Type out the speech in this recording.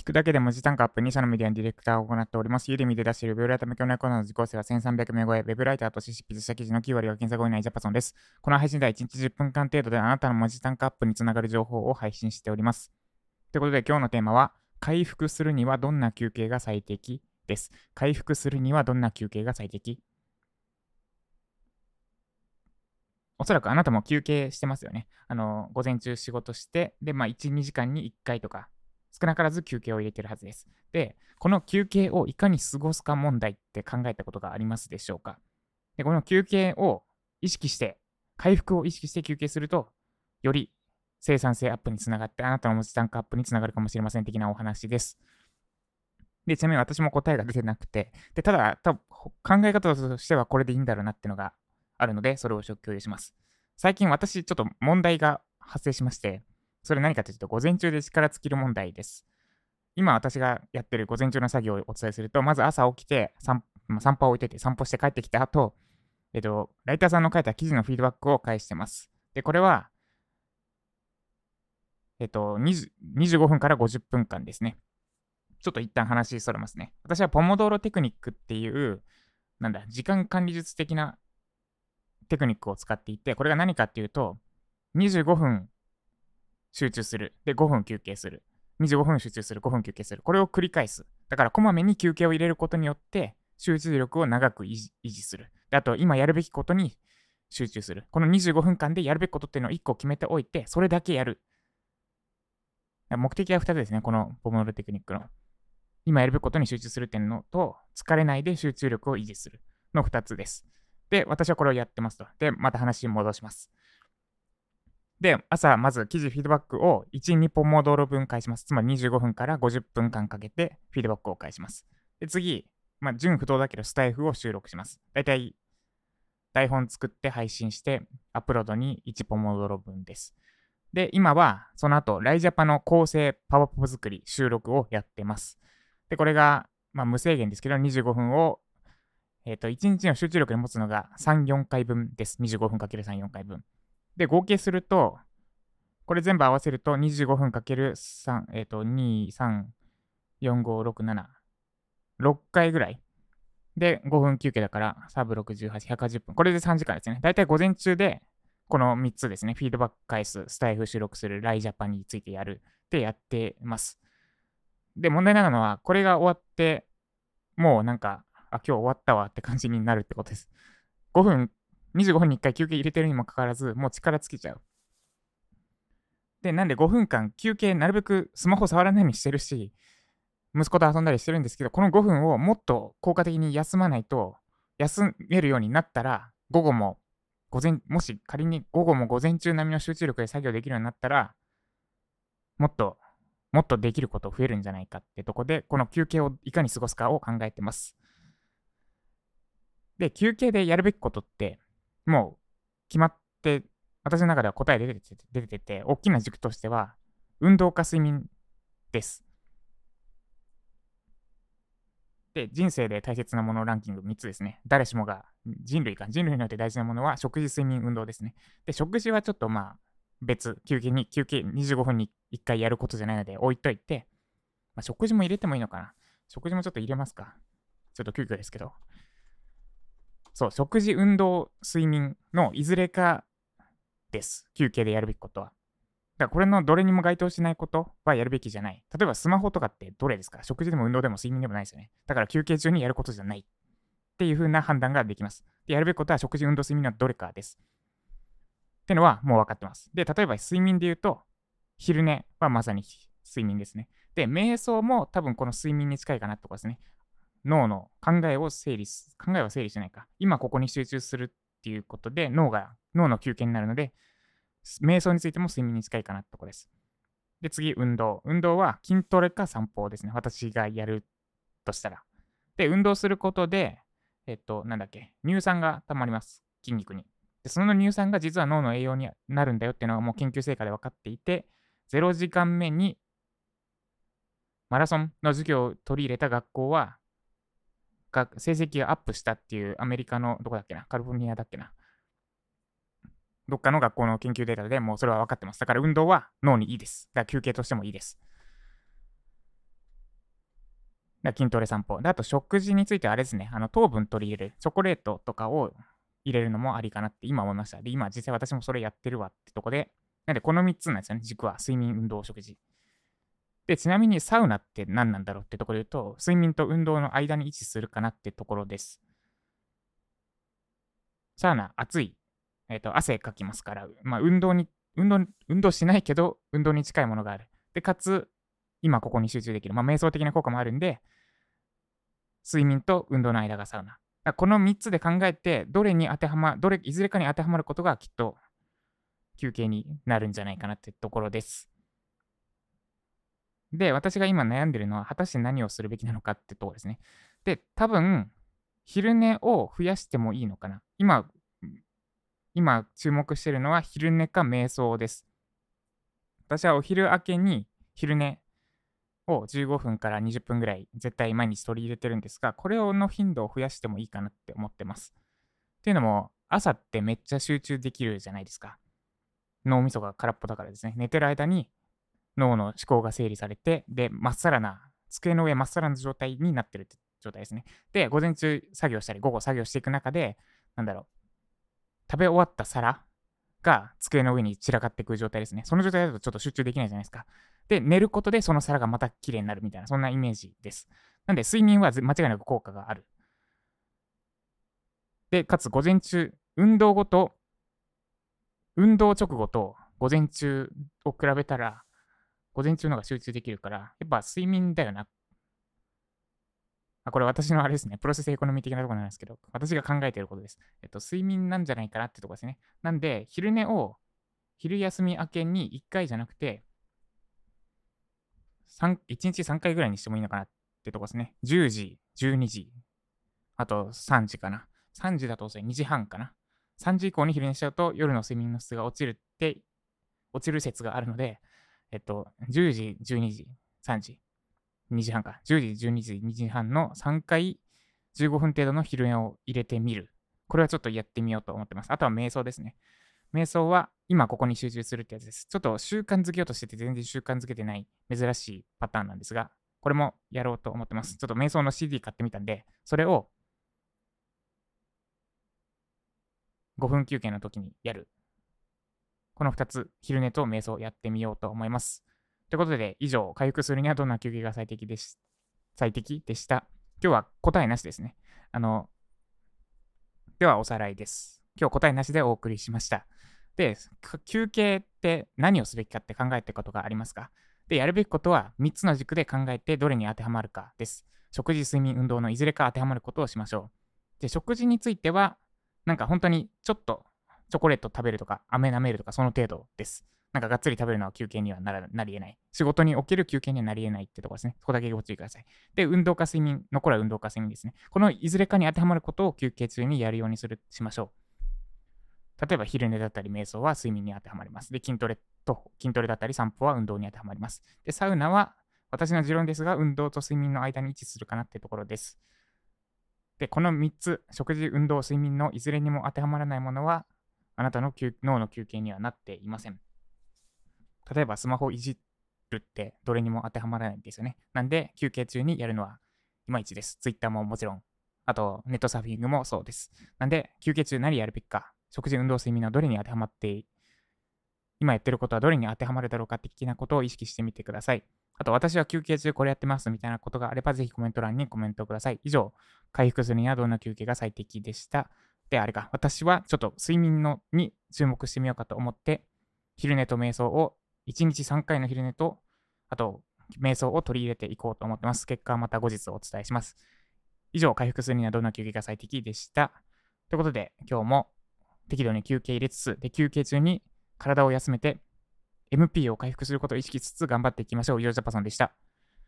聞くだけで文字単価アップ2社のメディアのディレクターを行っております。ユーデミで出しているウェブライター向けのコーナーの受講生は1300名超え、ウェブライターとして執筆した記事の9割が検索後にないジャパソンです。この配信では1日10分間程度であなたの文字単価アップにつながる情報を配信しております。ということで今日のテーマは、回復するにはどんな休憩が最適？です。回復するにはどんな休憩が最適？おそらくあなたも休憩してますよね。あの、午前中仕事して、で、まあ、1、2時間に1回とか、少なからず休憩を入れてるはずです。で、この休憩をいかに過ごすか問題って考えたことがありますでしょうか？で、この休憩を意識して、回復を意識して休憩すると、より生産性アップにつながって、あなたの文字単価アップにつながるかもしれません的なお話です。で、ちなみに私も答えが出てなくて、で、ただ、た考え方としてはこれでいいんだろうなっていうのがあるので、それを共有します。最近私、ちょっと問題が発生しまして、それ何かというと、午前中で力尽きる問題です。今私がやってる午前中の作業をお伝えすると、まず朝起きて散、散歩を置いてて、散歩して帰ってきた後、えっと、ライターさんの書いた記事のフィードバックを返してます。で、これは、えっと、25分から50分間ですね。ちょっと一旦話それますね。私はポモドーロテクニックっていう、なんだ、時間管理術的なテクニックを使っていて、これが何かっていうと、25分集中する。で、5分休憩する。25分集中する。5分休憩する。これを繰り返す。だから、こまめに休憩を入れることによって、集中力を長く維持する。で、あと、今やるべきことに集中する。この25分間でやるべきことっていうのを1個決めておいて、それだけやる。目的は2つですね。このポモドロテクニックの。今やるべきことに集中するっていうのと、疲れないで集中力を維持するの2つです。で、私はこれをやってますと。で、また話に戻します。で、朝、まず記事フィードバックを1、2ポモドロ分返します。つまり25分から50分間かけてフィードバックを返します。で、次、まあ、純不動だけどスタイフを収録します。だいたい台本作って配信してアップロードに1ポモドロ分です。で、今はその後、ライジャパの構成パワーポップ作り、収録をやってます。で、これが、まあ、無制限ですけど、25分を、えっ、ー、と、1日の集中力に持つのが3、4回分です。25分 ×3、4回分。で、合計すると、これ全部合わせると25分かける3、えっ、ー、と、2、3、4、5、6、7、6回ぐらい。で、5分休憩だから、サブ6、18、180分。これで3時間ですね。だいたい午前中で、この3つですね。フィードバック返す、スタイフ収録する、ライジャパンについてやるってやってます。で、問題なのは、これが終わって、もうなんか、あ、今日終わったわって感じになるってことです。5分25分に1回休憩入れてるにもかかわらず、もう力尽きちゃう。で、なんで5分間休憩なるべくスマホ触らないようにしてるし、息子と遊んだりしてるんですけど、この5分をもっと効果的に休まないと、休めるようになったら、午後も、午前、もし仮に午後も午前中並みの集中力で作業できるようになったら、もっと、もっとできること増えるんじゃないかってとこで、この休憩をいかに過ごすかを考えてます。で、休憩でやるべきことって、もう決まって、私の中では答え出てて、出てて、大きな軸としては、運動か睡眠です。で、人生で大切なものランキング3つですね。誰しもが、人類か、人類によって大事なものは食事、睡眠、運動ですね。で、食事はちょっとまあ、別、休憩に、休憩25分に1回やることじゃないので置いといて、まあ、食事も入れてもいいのかな。食事もちょっと入れますか。ちょっと急遽ですけど。そう、食事、運動、睡眠のいずれかです。休憩でやるべきことは。だからこれのどれにも該当しないことはやるべきじゃない。例えばスマホとかってどれですか？食事でも運動でも睡眠でもないですよね。だから休憩中にやることじゃない。っていう風な判断ができます。で、やるべきことは食事、運動、睡眠のどれかです。ってのはもう分かってます。で、例えば睡眠で言うと、昼寝はまさに睡眠ですね。で、瞑想も多分この睡眠に近いかなってことですね。脳の考えを整理す、考えは整理しないか。今ここに集中するっていうことで脳が、脳の休憩になるので、瞑想についても睡眠に近いかなってとこです。で、次、運動。運動は筋トレか散歩ですね。私がやるとしたら。で、運動することで、えっと、なんだっけ、乳酸が溜まります。筋肉に。で、その乳酸が実は脳の栄養になるんだよっていうのがもう研究成果で分かっていて、0時間目にマラソンの授業を取り入れた学校はが成績がアップしたっていうアメリカの、どこだっけな、カリフォルニアだっけな？どっかの学校の研究データでもうそれは分かってます。だから運動は脳にいいです。だから休憩としてもいいです。だ筋トレ散歩。で、あと食事についてはあれですね、あの糖分取り入れる、チョコレートとかを入れるのもありかなって今思いました。で、今実際私もそれやってるわってとこで、なんでこの3つなんですよね、軸は。睡眠、運動、食事。で、ちなみにサウナって何なんだろうってところで言うと、睡眠と運動の間に位置するかなってところです。サウナ、暑い。えっ、ー、と、汗かきますから、まあ、運動に、運動、運動しないけど、運動に近いものがある。で、かつ、今ここに集中できる。まあ、瞑想的な効果もあるんで、睡眠と運動の間がサウナ。この3つで考えて、どれに当てはま、どれ、いずれかに当てはまることがきっと休憩になるんじゃないかなってところです。で、私が今悩んでるのは、果たして何をするべきなのかってところですね。で、多分、昼寝を増やしてもいいのかな。今、今注目してるのは昼寝か瞑想です。私はお昼明けに昼寝を15分から20分ぐらい絶対毎日取り入れてるんですが、これの頻度を増やしてもいいかなって思ってます。っていうのも、朝ってめっちゃ集中できるじゃないですか。脳みそが空っぽだからですね。寝てる間に脳の思考が整理されて、で、まっさらな、机の上まっさらな状態になってるって状態ですね。で、午前中作業したり、午後作業していく中で、なんだろう、食べ終わった皿が机の上に散らかっていく状態ですね。その状態だとちょっと集中できないじゃないですか。で、寝ることでその皿がまた綺麗になるみたいな、そんなイメージです。なんで、睡眠は間違いなく効果がある。で、かつ午前中、運動後と、運動直後と午前中を比べたら、午前中のが集中できるから、やっぱ睡眠だよな。あ、これ私のあれですね。プロセスエコノミー的なところなんですけど、私が考えていることです。えっと、睡眠なんじゃないかなってとこですね。なんで、昼寝を、昼休み明けに1回じゃなくて、1日3回ぐらいにしてもいいのかなってとこですね。10時、12時、あと3時かな。3時だと遅い。2時半かな。3時以降に昼寝しちゃうと夜の睡眠の質が落ちるって、落ちる説があるので、えっと、10時、12時、3時、2時半か。10時、12時、2時半の3回15分程度の昼寝を入れてみる。これはちょっとやってみようと思ってます。あとは瞑想ですね。瞑想は今ここに集中するってやつです。ちょっと習慣づけようとしてて全然習慣づけてない珍しいパターンなんですが、これもやろうと思ってます。ちょっと瞑想の CD 買ってみたんで、それを5分休憩の時にやるこの2つ、昼寝と瞑想やってみようと思います。ということで、以上、回復するにはどんな休憩が最適でし最適でした。今日は答えなしですね。あの、ではおさらいです。今日答えなしでお送りしました。で、休憩って何をすべきかって考えてることがありますか？で、やるべきことは3つの軸で考えてどれに当てはまるかです。食事、睡眠、運動のいずれか当てはまることをしましょう。で、食事については、なんか本当にちょっとチョコレート食べるとか、飴舐めるとか、その程度です。なんかがっつり食べるのは休憩にはならなり得ない。仕事における休憩にはなり得ないってところですね。そこだけご注意ください。で、運動か睡眠、残るは運動か睡眠ですね。このいずれかに当てはまることを休憩中にやるようにするしましょう。例えば昼寝だったり瞑想は睡眠に当てはまります。で、筋トレと筋トレだったり散歩は運動に当てはまります。で、サウナは私の持論ですが、運動と睡眠の間に位置するかなってところです。で、この3つ、食事、運動、睡眠のいずれにも当てはまらないものは、あなたの脳の休憩にはなっていません。例えばスマホいじるってどれにも当てはまらないんですよね。なんで休憩中にやるのはいまいちです。Twitter ももちろん。あとネットサーフィングもそうです。なんで休憩中何やるべきか、食事、運動、睡眠のどれに当てはまって今やってることはどれに当てはまるだろうか的なことを意識してみてください。あと、私は休憩中これやってますみたいなことがあれば、ぜひコメント欄にコメントください。以上、回復するにはどんな休憩が最適でした。で、あれか、私はちょっと睡眠のに注目してみようかと思って、昼寝と瞑想を1日3回の昼寝と、あと、瞑想を取り入れていこうと思ってます。結果はまた後日お伝えします。以上、回復するにはどんな休憩が最適でした？ということで、今日も適度に休憩入れつつ、で、休憩中に体を休めて、MP を回復することを意識しつつ頑張っていきましょう。イオジャパさんでした。